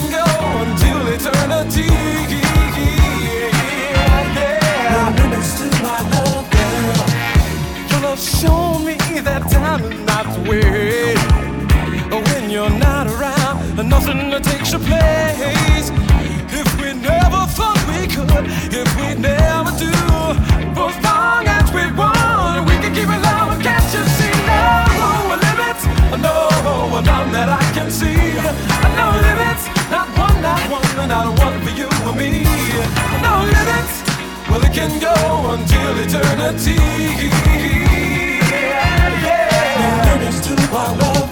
and go. Well, it can go until eternity. Yeah, yeah. No to our love.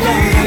Lady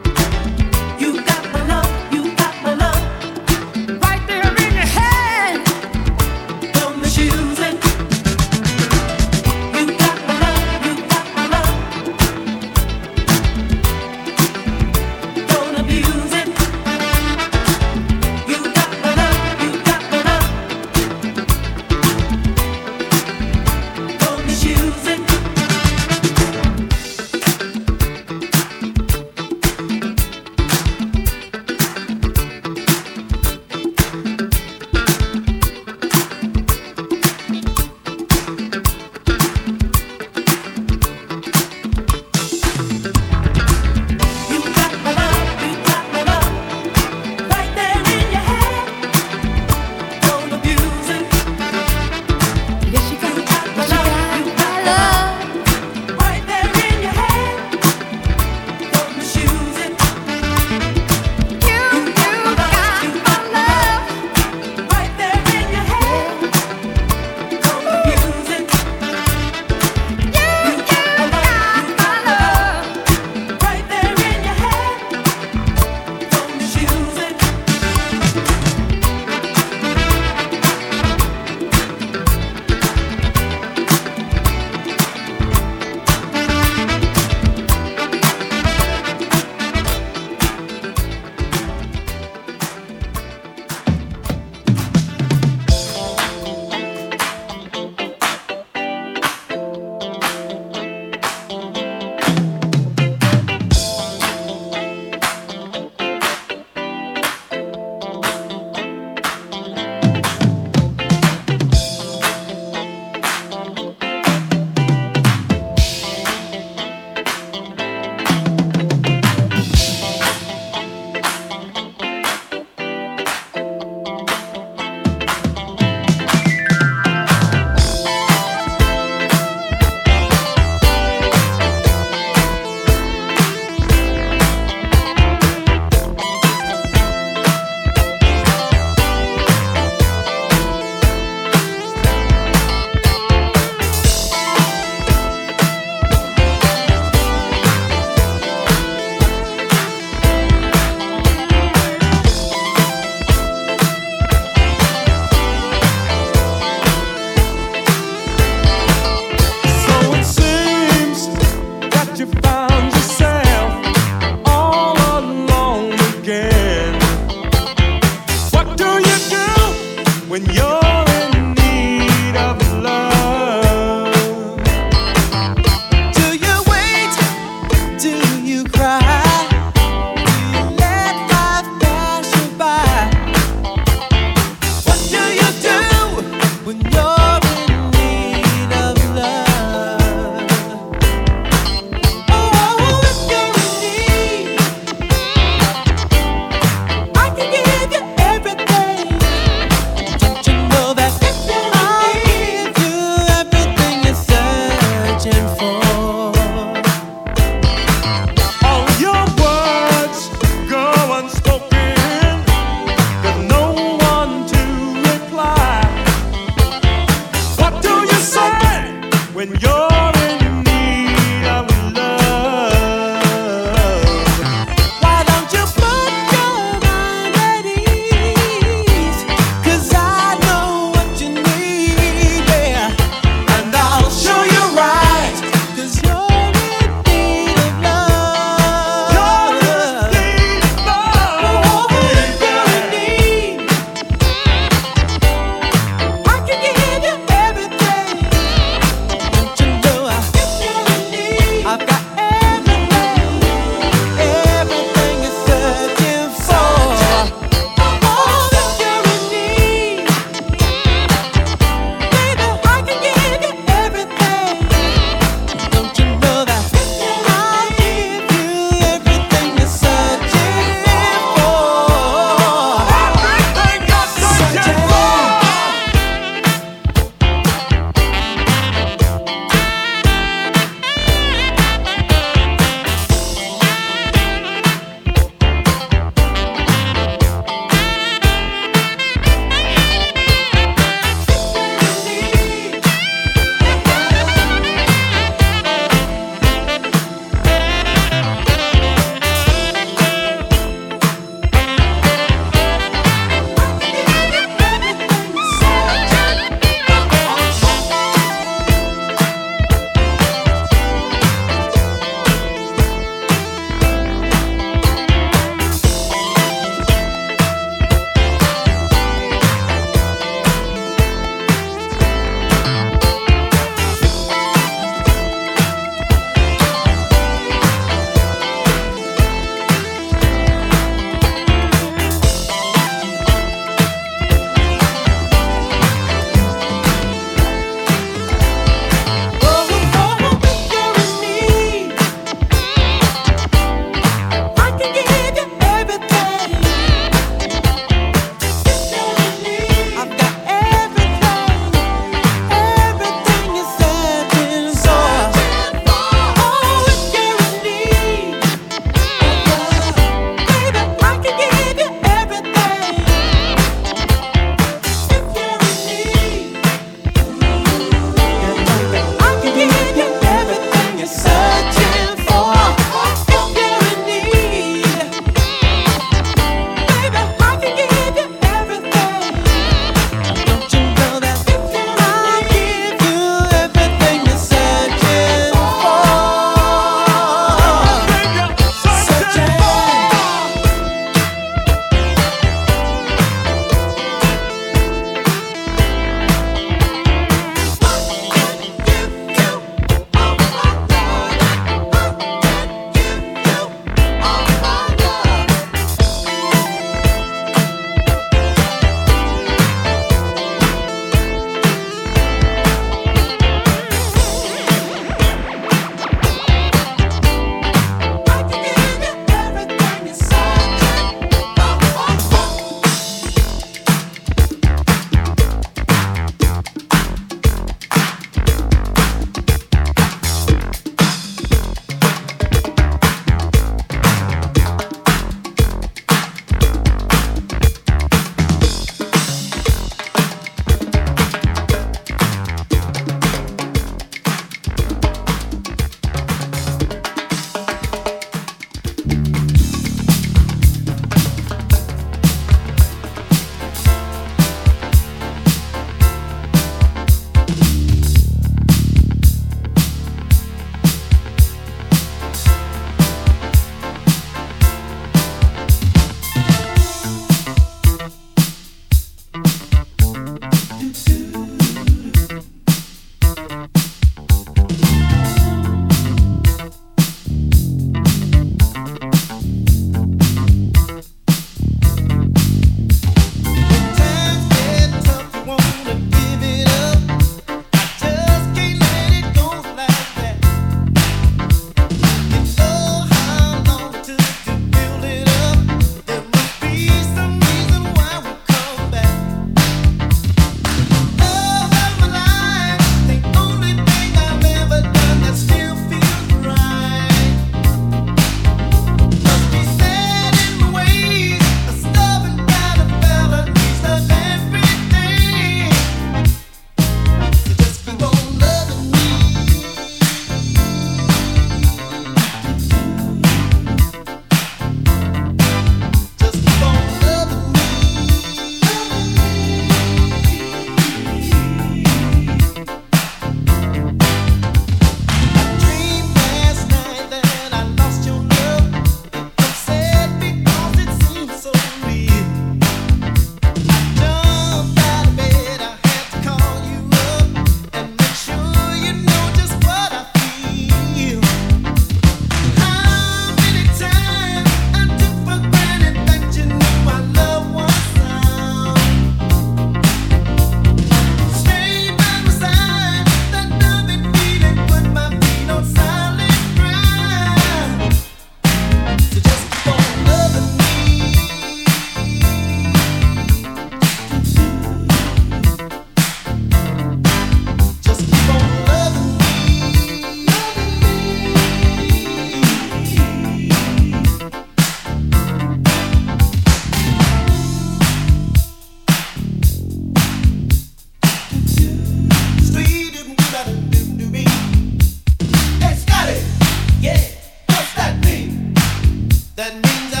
linda.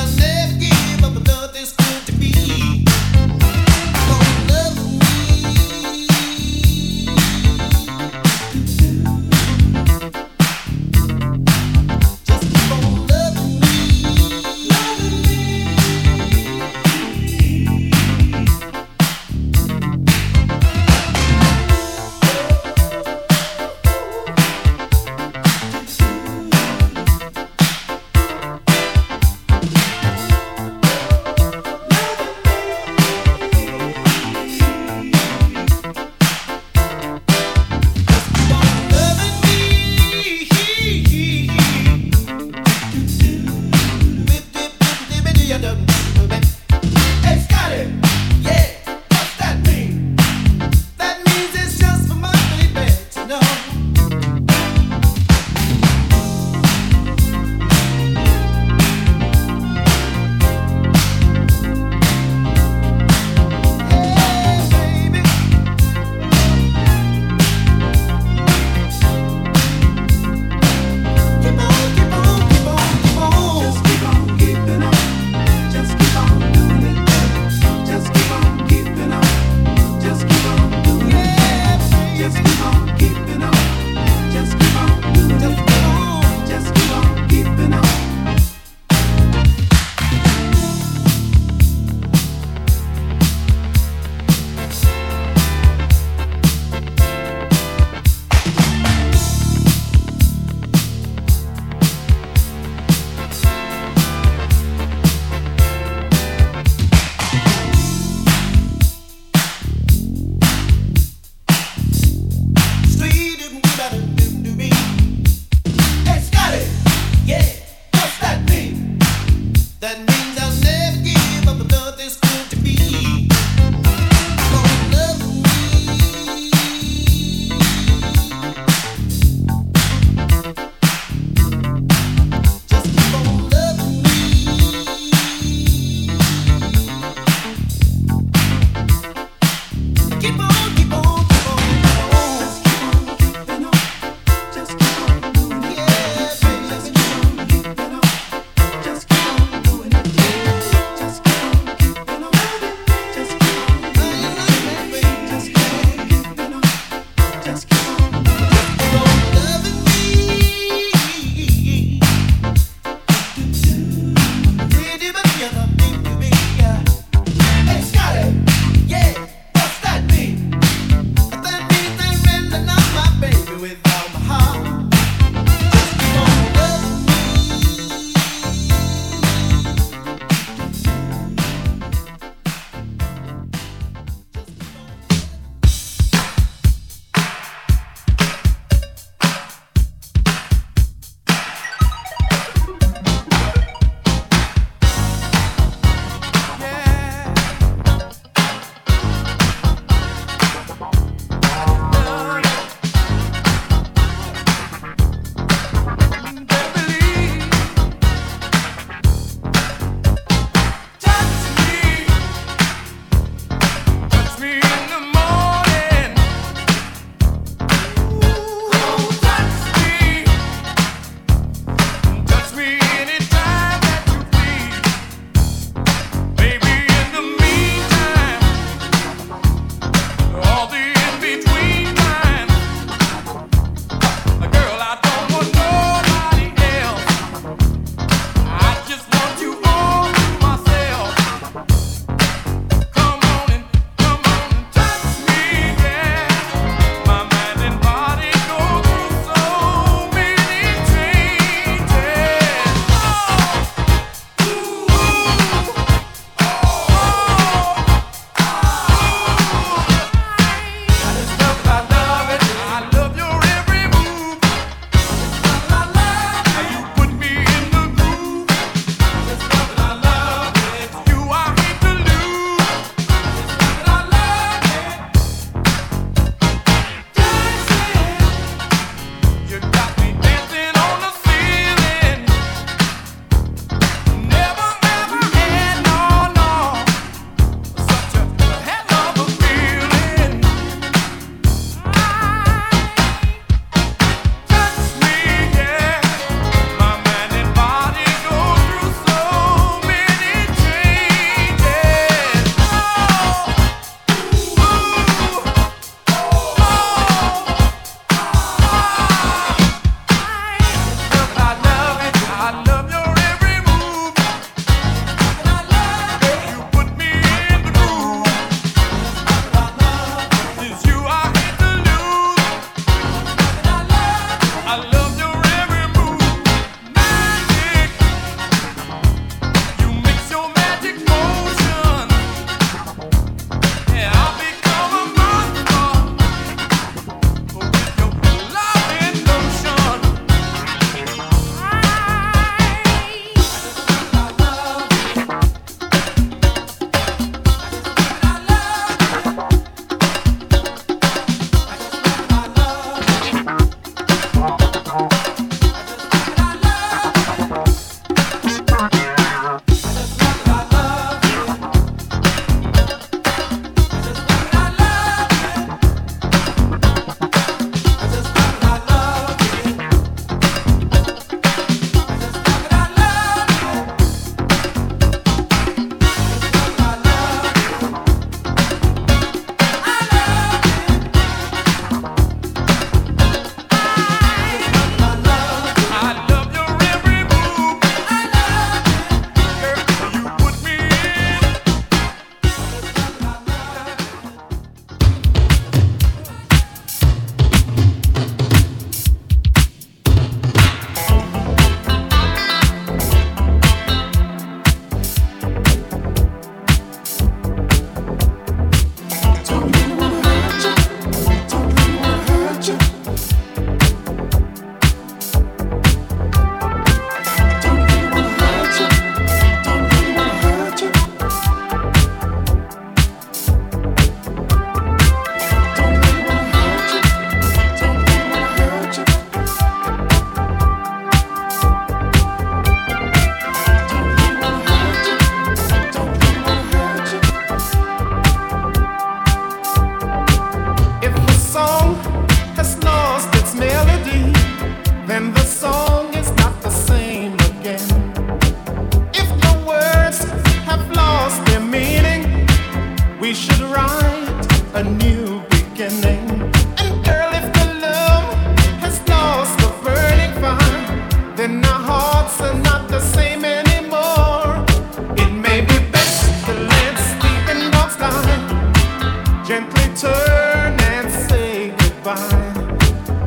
gently turn and say goodbye.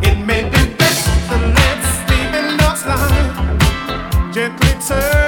It may be best to let Stephen lie. Gently turn.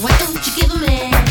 Why don't you give a man?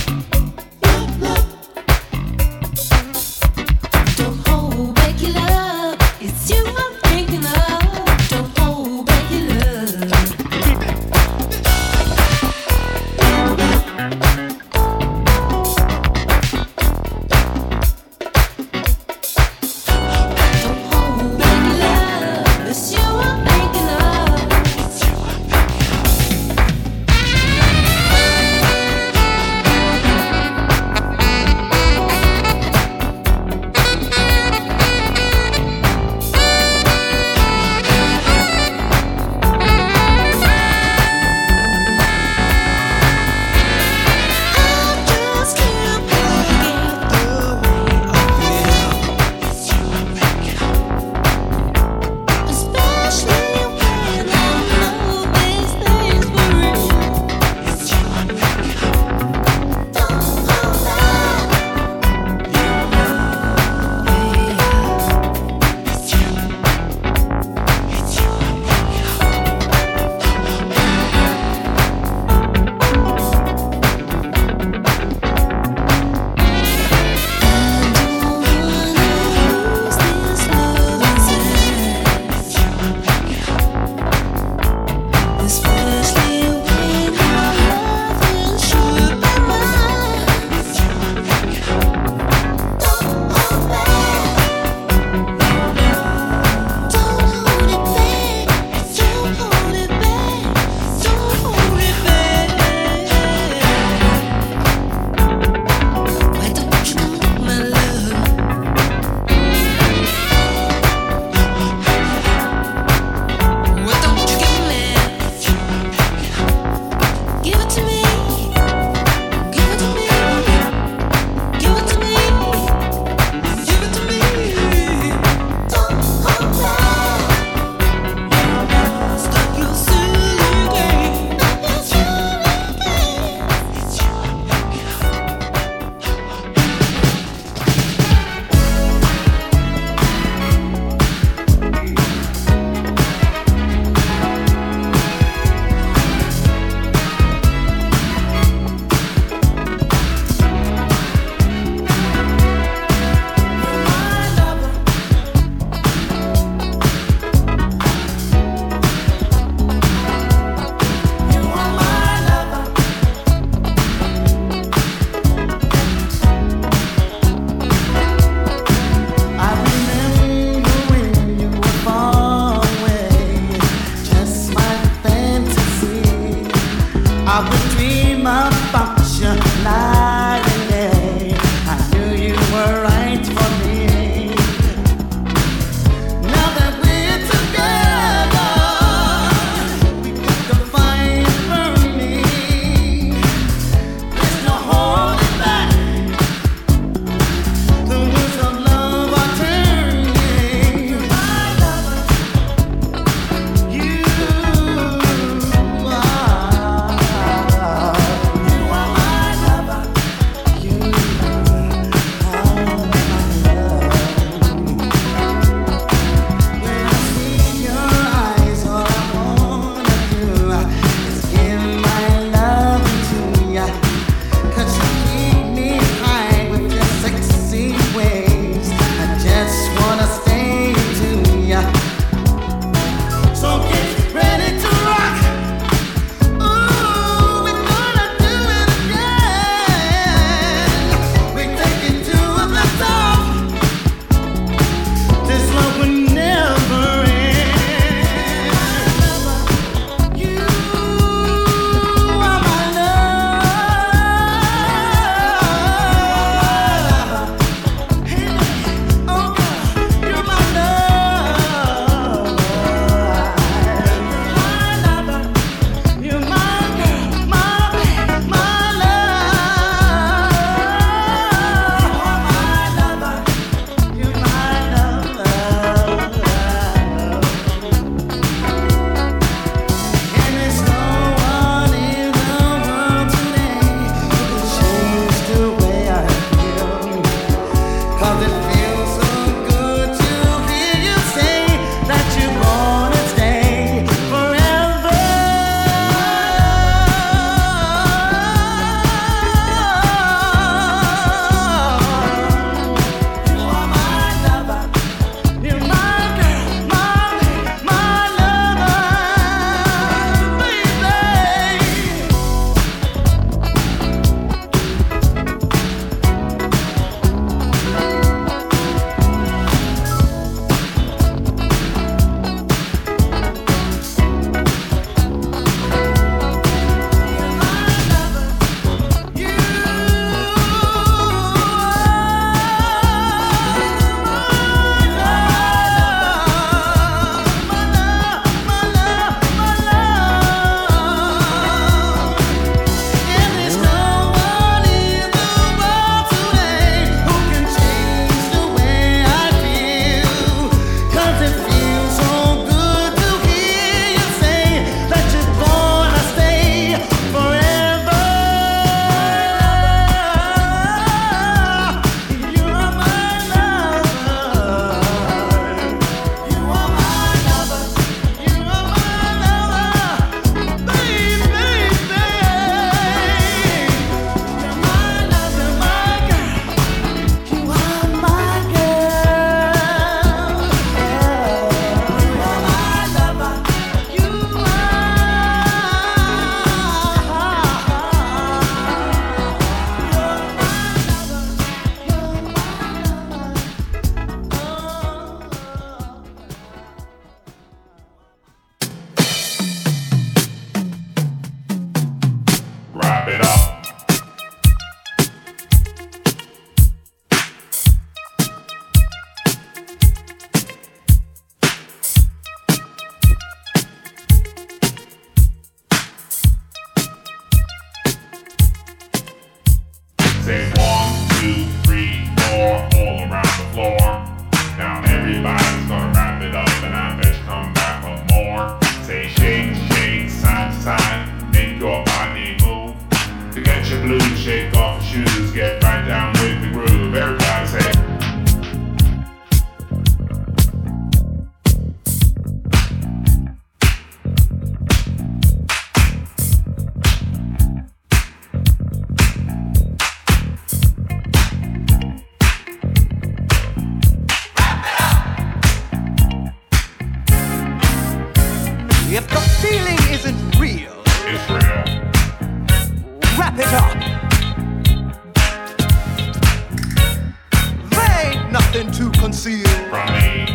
nothing to conceal from me.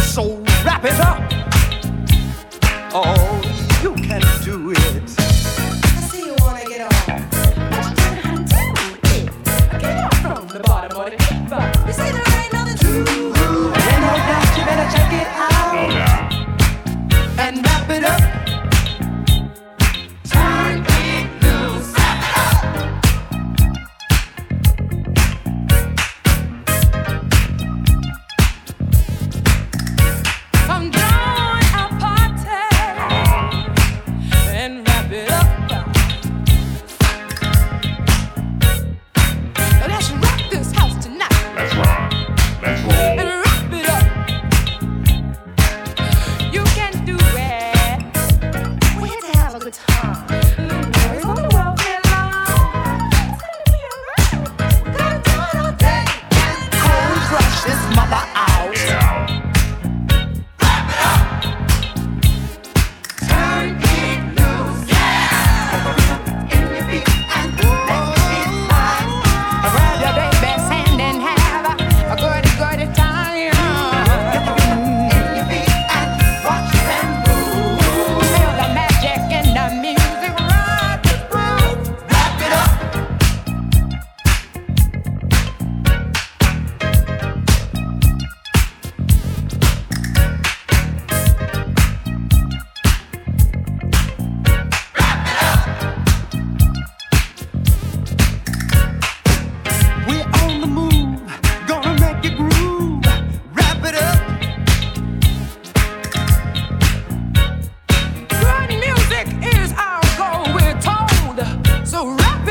So wrap it up. Oh.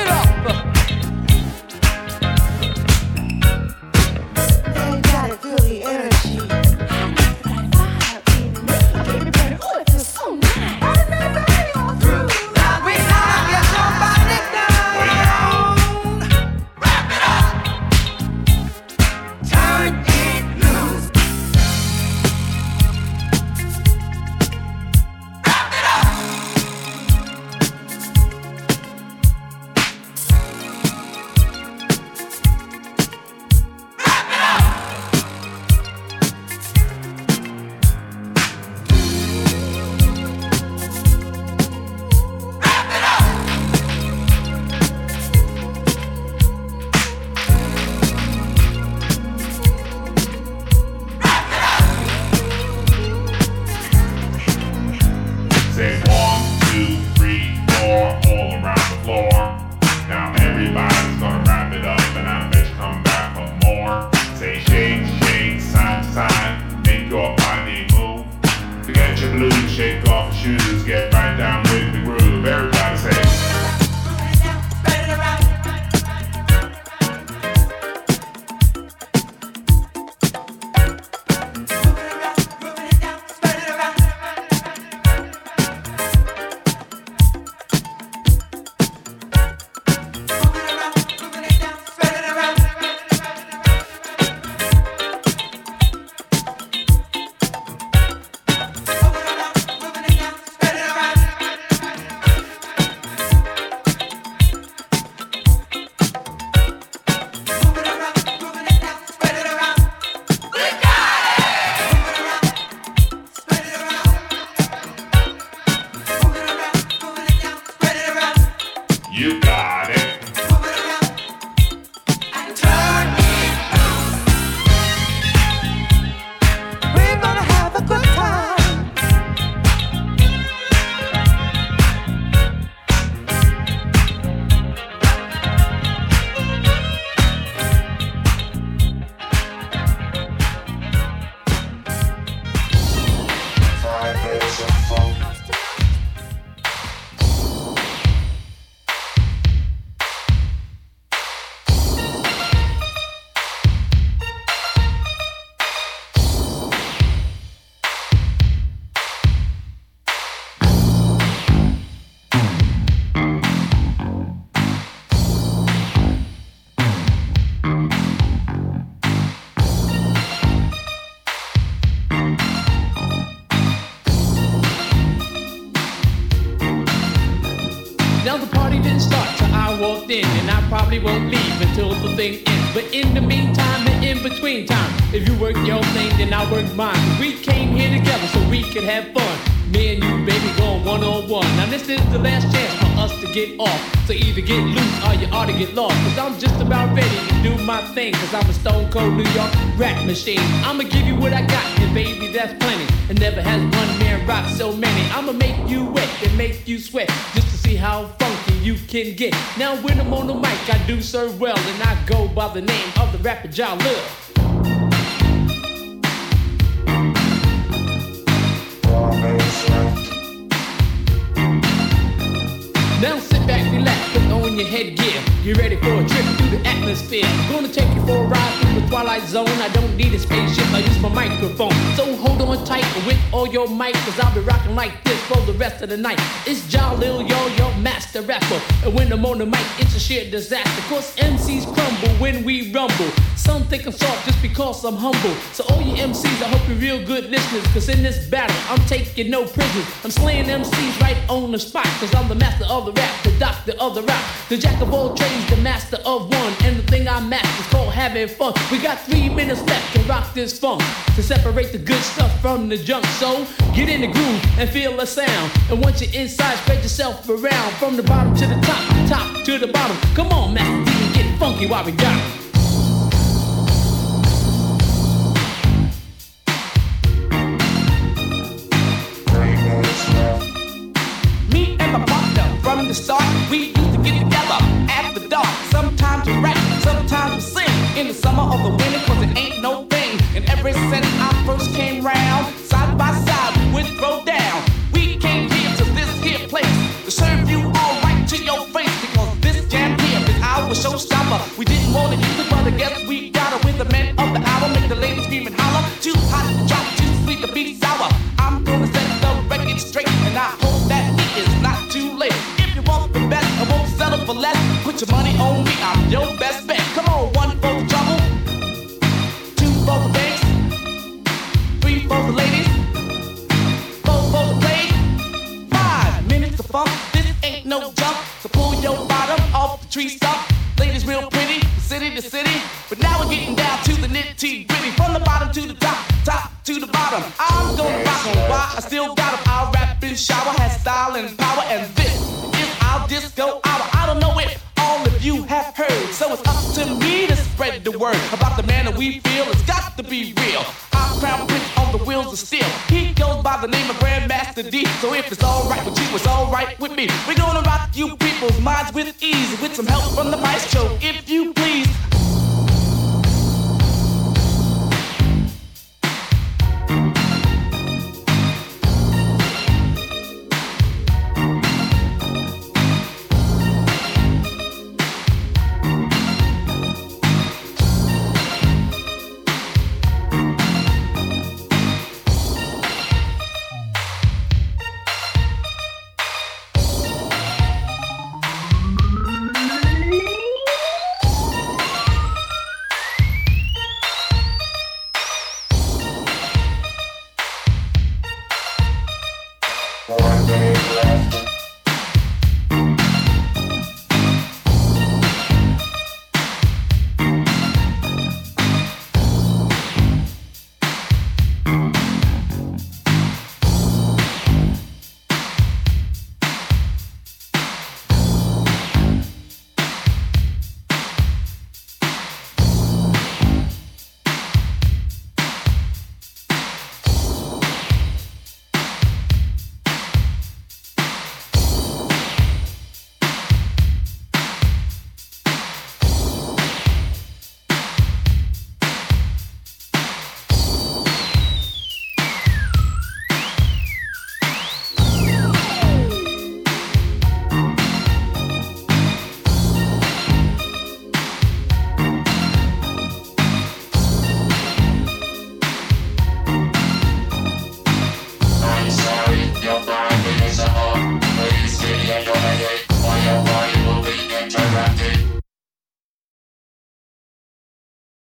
up. You got thing. Cause I'm a stone cold New York rap machine. I'ma give you what I got, and baby, that's plenty. And never has one man rock so many. I'ma make you wet and make you sweat. Just to see how funky you can get. Now when I'm on the mic, I do serve well. And I go by the name of the rapper Love. Now your headgear. Get ready for a trip through the atmosphere. Gonna take you for a ride through the twilight zone. I don't need a spaceship, I use my microphone. So hold on tight with all your might, cause I'll be rocking like this for the rest of the night. It's Jalil, yo, your master rapper. And when I'm on the mic, it's a sheer disaster. Cause MCs crumble when we rumble. Some think I'm soft just because I'm humble. So all you MCs, I hope you're real good listeners. Cause in this battle, I'm taking no prisoners. I'm slaying MCs right on the spot. Cause I'm the master of the rap, the doctor of the rap. The jack of all trades, the master of one. And the thing I master is called having fun. We got three minutes left to rock this funk. To separate the good stuff from the junk. So get in the groove and feel the sound. And once you're inside, spread yourself around. From the bottom to the top, top to the bottom. Come on, Master D, get funky while we got it. Start, we The summer or the winter, cause it ain't no thing. And ever since I first came round, side by side we would throw down. We came here to this here place to serve you all right to your face. Because this jam here is our showstopper. We didn't want to use it, but I guess we got it with the men of the hour. Make the ladies scream and holler. Too hot to drop, too sweet to be sour. I'm gonna set the record straight, and I hope that it is not too late. If you want the best, I won't settle for less. Put your money on me, I'm your best bet. Rock. Why? I still got 'em. I'll rap and shower, has style and power. And this is our disco hour. I don't know if all of you have heard. So it's up to me to spread the word about the man that we feel. It's got to be real. Our crown prince on the wheels of steel. He goes by the name of Grandmaster Dee. So if it's alright with you, it's alright with me. We're gonna rock you people's minds with ease. With some help from the maestro